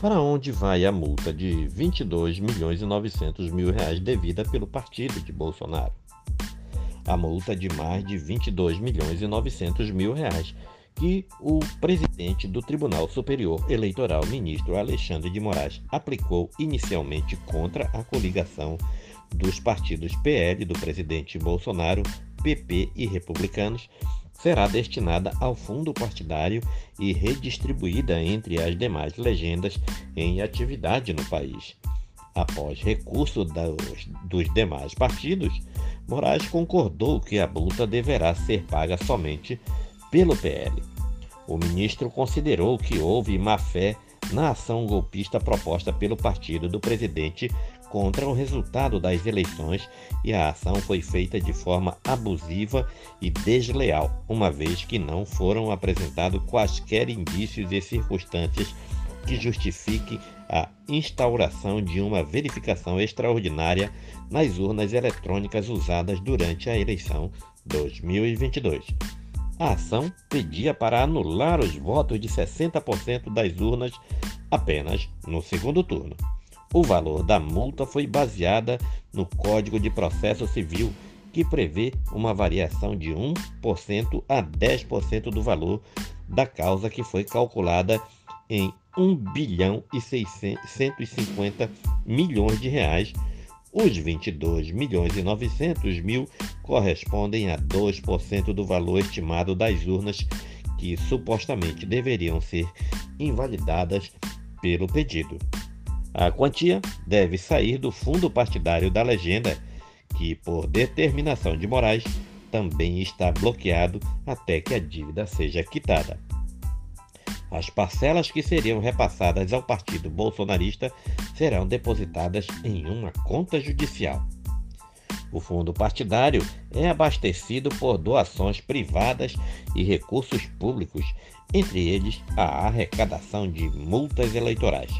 Para onde vai a multa de 22 milhões e 900 mil reais devida pelo partido de Bolsonaro? A multa de mais de 22 milhões e 900 mil reais que o presidente do Tribunal Superior Eleitoral, ministro Alexandre de Moraes, aplicou inicialmente contra a coligação dos partidos PL do presidente Bolsonaro, PP e Republicanos, será destinada ao fundo partidário e redistribuída entre as demais legendas em atividade no país. Após recurso dos, dos demais partidos, Moraes concordou que a multa deverá ser paga somente pelo PL. O ministro considerou que houve má-fé na ação golpista proposta pelo partido do presidente contra o resultado das eleições e a ação foi feita de forma abusiva e desleal, uma vez que não foram apresentados quaisquer indícios e circunstâncias que justifiquem a instauração de uma verificação extraordinária nas urnas eletrônicas usadas durante a eleição 2022. A ação pedia para anular os votos de 60% das urnas apenas no segundo turno. O valor da multa foi baseada no Código de Processo Civil, que prevê uma variação de 1% a 10% do valor da causa que foi calculada em 1 bilhão e 650 milhões de reais os 22 milhões e 900 mil correspondem a 2% do valor estimado das urnas que supostamente deveriam ser invalidadas pelo pedido. A quantia deve sair do fundo partidário da legenda, que, por determinação de Moraes, também está bloqueado até que a dívida seja quitada. As parcelas que seriam repassadas ao partido bolsonarista serão depositadas em uma conta judicial. O fundo partidário é abastecido por doações privadas e recursos públicos, entre eles a arrecadação de multas eleitorais.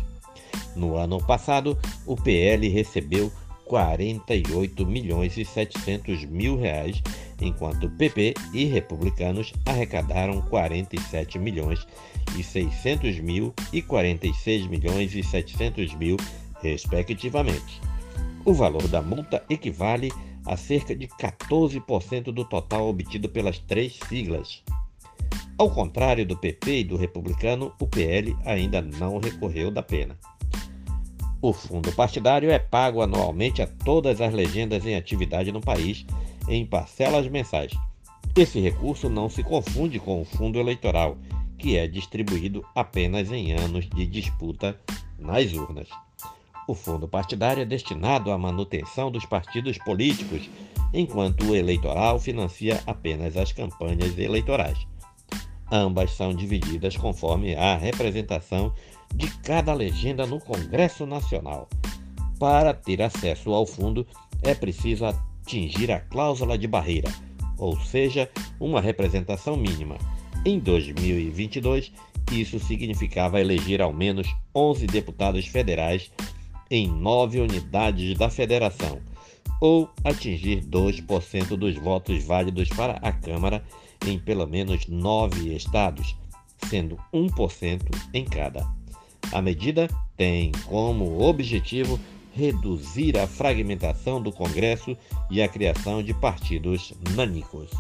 No ano passado, o PL recebeu 48 milhões e 700 mil reais, enquanto PP e republicanos arrecadaram 47 milhões e 600 mil e 46 milhões e 700 mil, respectivamente. O valor da multa equivale a cerca de 14% do total obtido pelas três siglas. Ao contrário do PP e do republicano, o PL ainda não recorreu da pena. O fundo partidário é pago anualmente a todas as legendas em atividade no país em parcelas mensais. Esse recurso não se confunde com o fundo eleitoral, que é distribuído apenas em anos de disputa nas urnas. O fundo partidário é destinado à manutenção dos partidos políticos, enquanto o eleitoral financia apenas as campanhas eleitorais. Ambas são divididas conforme a representação de cada legenda no Congresso Nacional. Para ter acesso ao fundo, é preciso atingir a cláusula de barreira, ou seja, uma representação mínima. Em 2022, isso significava eleger ao menos 11 deputados federais em nove unidades da federação, ou atingir 2% dos votos válidos para a Câmara em pelo menos nove estados, sendo 1% em cada. A medida tem como objetivo reduzir a fragmentação do Congresso e a criação de partidos nanicos.